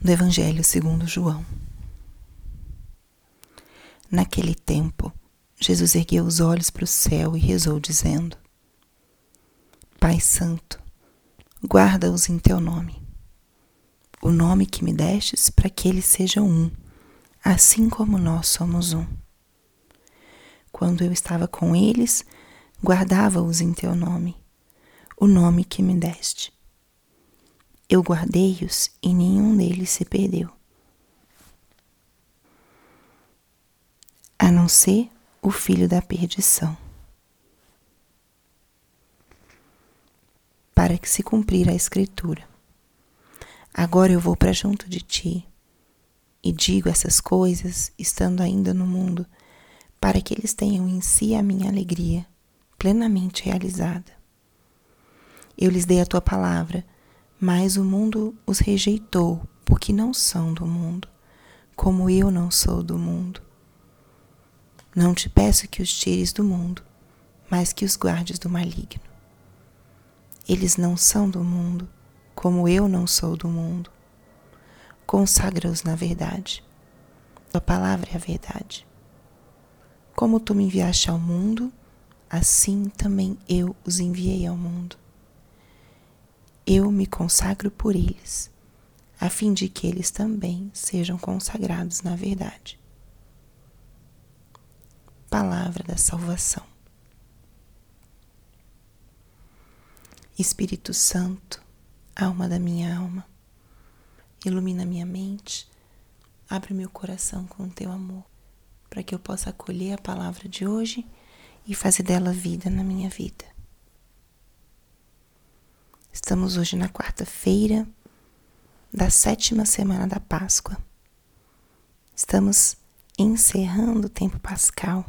do Evangelho segundo João. Naquele tempo, Jesus ergueu os olhos para o céu e rezou, dizendo: Pai Santo, guarda-os em teu nome, o nome que me destes para que eles sejam um, assim como nós somos um. Quando eu estava com eles, guardava-os em teu nome, o nome que me deste eu guardei-os e nenhum deles se perdeu. A não ser o filho da perdição. Para que se cumprir a Escritura. Agora eu vou para junto de ti e digo essas coisas estando ainda no mundo, para que eles tenham em si a minha alegria plenamente realizada. Eu lhes dei a tua palavra mas o mundo os rejeitou, porque não são do mundo, como eu não sou do mundo. Não te peço que os tires do mundo, mas que os guardes do maligno. Eles não são do mundo, como eu não sou do mundo. Consagra-os na verdade. Tua palavra é a verdade. Como tu me enviaste ao mundo, assim também eu os enviei ao mundo eu me consagro por eles, a fim de que eles também sejam consagrados na verdade. Palavra da Salvação. Espírito Santo, alma da minha alma, ilumina minha mente, abre meu coração com o teu amor, para que eu possa acolher a palavra de hoje e fazer dela vida na minha vida. Estamos hoje na quarta-feira da sétima semana da Páscoa. Estamos encerrando o tempo pascal.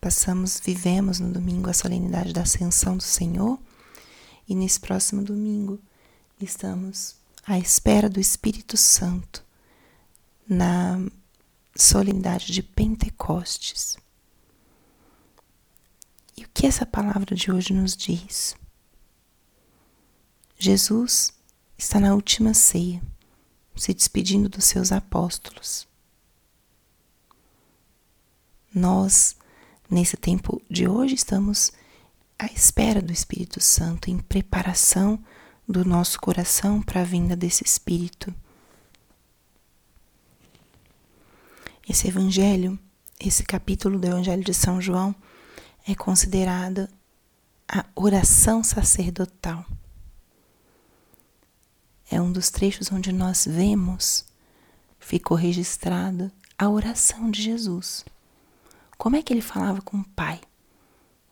Passamos, vivemos no domingo a solenidade da Ascensão do Senhor e nesse próximo domingo estamos à espera do Espírito Santo na solenidade de Pentecostes. E o que essa palavra de hoje nos diz? Jesus está na última ceia, se despedindo dos seus apóstolos. Nós, nesse tempo de hoje, estamos à espera do Espírito Santo, em preparação do nosso coração para a vinda desse Espírito. Esse evangelho, esse capítulo do Evangelho de São João, é considerado a oração sacerdotal é um dos trechos onde nós vemos, ficou registrada a oração de Jesus. Como é que ele falava com o Pai?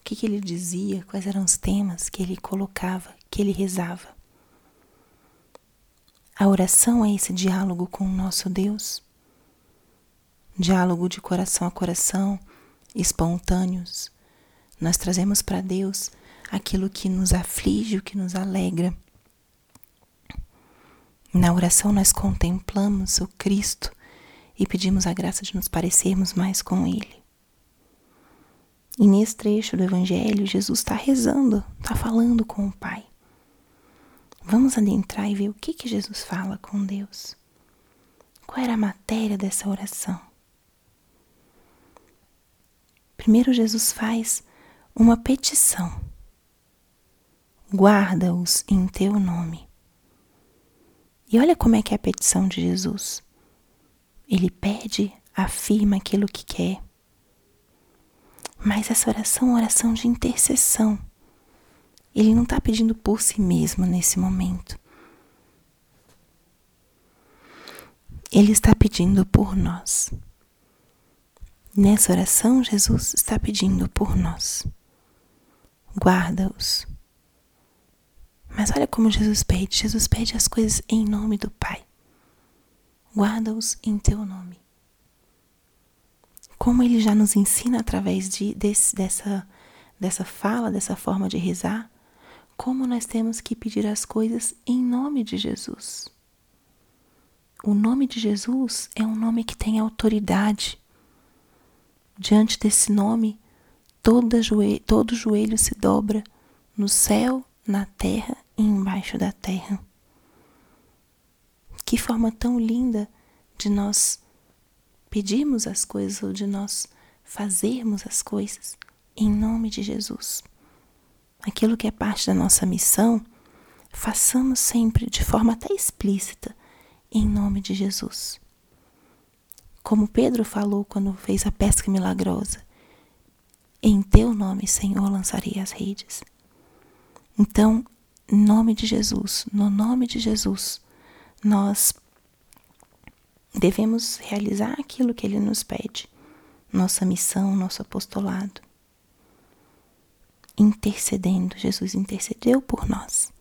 O que, que ele dizia? Quais eram os temas que ele colocava, que ele rezava? A oração é esse diálogo com o nosso Deus, diálogo de coração a coração, espontâneos. Nós trazemos para Deus aquilo que nos aflige, o que nos alegra. Na oração, nós contemplamos o Cristo e pedimos a graça de nos parecermos mais com Ele. E nesse trecho do Evangelho, Jesus está rezando, está falando com o Pai. Vamos adentrar e ver o que, que Jesus fala com Deus. Qual era a matéria dessa oração? Primeiro, Jesus faz uma petição: guarda-os em teu nome. E olha como é que é a petição de Jesus. Ele pede, afirma aquilo que quer. Mas essa oração é uma oração de intercessão. Ele não está pedindo por si mesmo nesse momento. Ele está pedindo por nós. Nessa oração, Jesus está pedindo por nós. Guarda-os mas olha como Jesus pede: Jesus pede as coisas em nome do Pai. Guarda-os em teu nome. Como ele já nos ensina através de, desse, dessa, dessa fala, dessa forma de rezar, como nós temos que pedir as coisas em nome de Jesus. O nome de Jesus é um nome que tem autoridade. Diante desse nome, todo joelho, todo joelho se dobra no céu, na terra embaixo da terra. Que forma tão linda de nós pedirmos as coisas ou de nós fazermos as coisas em nome de Jesus. Aquilo que é parte da nossa missão, façamos sempre de forma até explícita, em nome de Jesus. Como Pedro falou quando fez a pesca milagrosa: Em teu nome, Senhor, lançarei as redes. Então, em nome de Jesus, no nome de Jesus, nós devemos realizar aquilo que ele nos pede, nossa missão, nosso apostolado. Intercedendo, Jesus intercedeu por nós,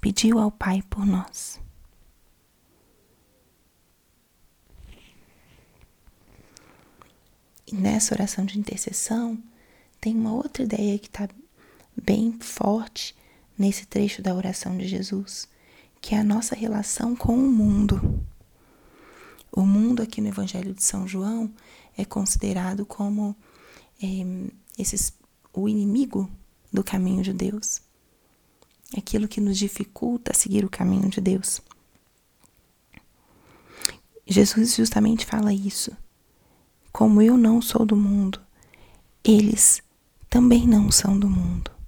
pediu ao Pai por nós. E nessa oração de intercessão, tem uma outra ideia que está bem forte nesse trecho da oração de Jesus, que é a nossa relação com o mundo. O mundo aqui no Evangelho de São João é considerado como é, esses, o inimigo do caminho de Deus, aquilo que nos dificulta seguir o caminho de Deus. Jesus justamente fala isso. Como eu não sou do mundo, eles também não são do mundo.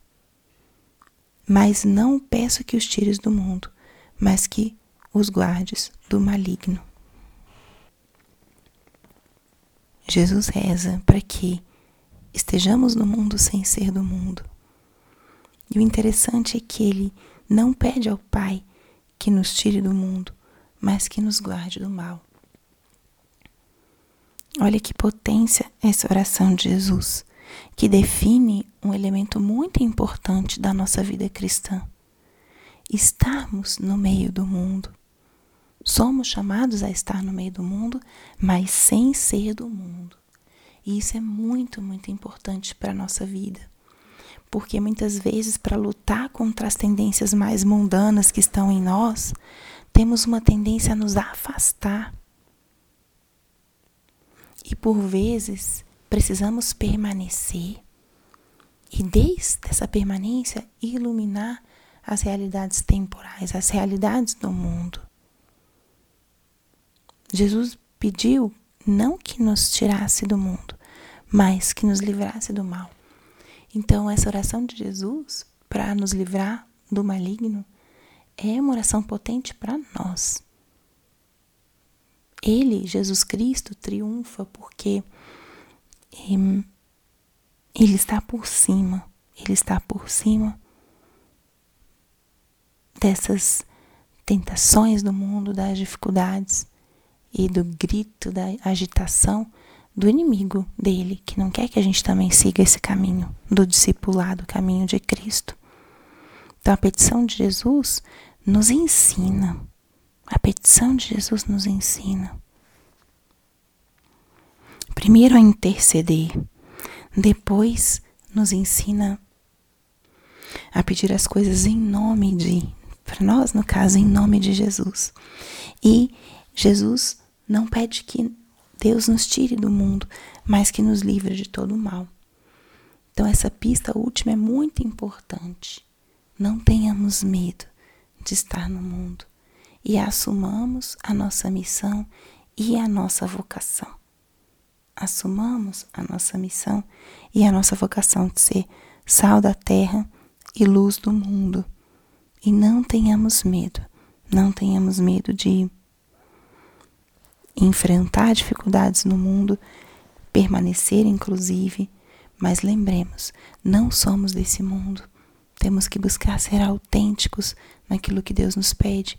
Mas não peço que os tires do mundo, mas que os guardes do maligno. Jesus reza para que estejamos no mundo sem ser do mundo. E o interessante é que ele não pede ao Pai que nos tire do mundo, mas que nos guarde do mal. Olha que potência essa oração de Jesus, que define um elemento muito importante da nossa vida cristã. Estarmos no meio do mundo. Somos chamados a estar no meio do mundo, mas sem ser do mundo. E isso é muito, muito importante para a nossa vida. Porque muitas vezes, para lutar contra as tendências mais mundanas que estão em nós, temos uma tendência a nos afastar. E por vezes, precisamos permanecer e, desde essa permanência, iluminar as realidades temporais, as realidades do mundo. Jesus pediu não que nos tirasse do mundo, mas que nos livrasse do mal. Então, essa oração de Jesus para nos livrar do maligno é uma oração potente para nós. Ele, Jesus Cristo, triunfa porque ele está por cima, ele está por cima dessas tentações do mundo, das dificuldades e do grito, da agitação do inimigo dele, que não quer que a gente também siga esse caminho do discipulado, o caminho de Cristo. Então a petição de Jesus nos ensina. A petição de Jesus nos ensina. Primeiro a interceder, depois nos ensina a pedir as coisas em nome de, para nós no caso, em nome de Jesus. E Jesus não pede que Deus nos tire do mundo, mas que nos livre de todo o mal. Então, essa pista última é muito importante. Não tenhamos medo de estar no mundo e assumamos a nossa missão e a nossa vocação. Assumamos a nossa missão e a nossa vocação de ser sal da terra e luz do mundo. E não tenhamos medo, não tenhamos medo de enfrentar dificuldades no mundo, permanecer inclusive, mas lembremos, não somos desse mundo. Temos que buscar ser autênticos naquilo que Deus nos pede.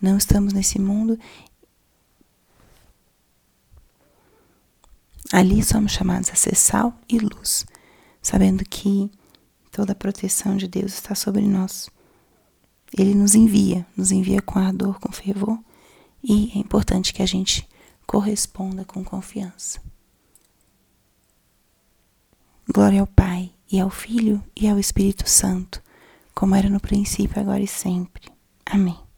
Não estamos nesse mundo. Ali somos chamados a ser sal e luz, sabendo que toda a proteção de Deus está sobre nós. Ele nos envia, nos envia com ardor, com fervor, e é importante que a gente corresponda com confiança. Glória ao Pai, e ao Filho, e ao Espírito Santo, como era no princípio, agora e sempre. Amém.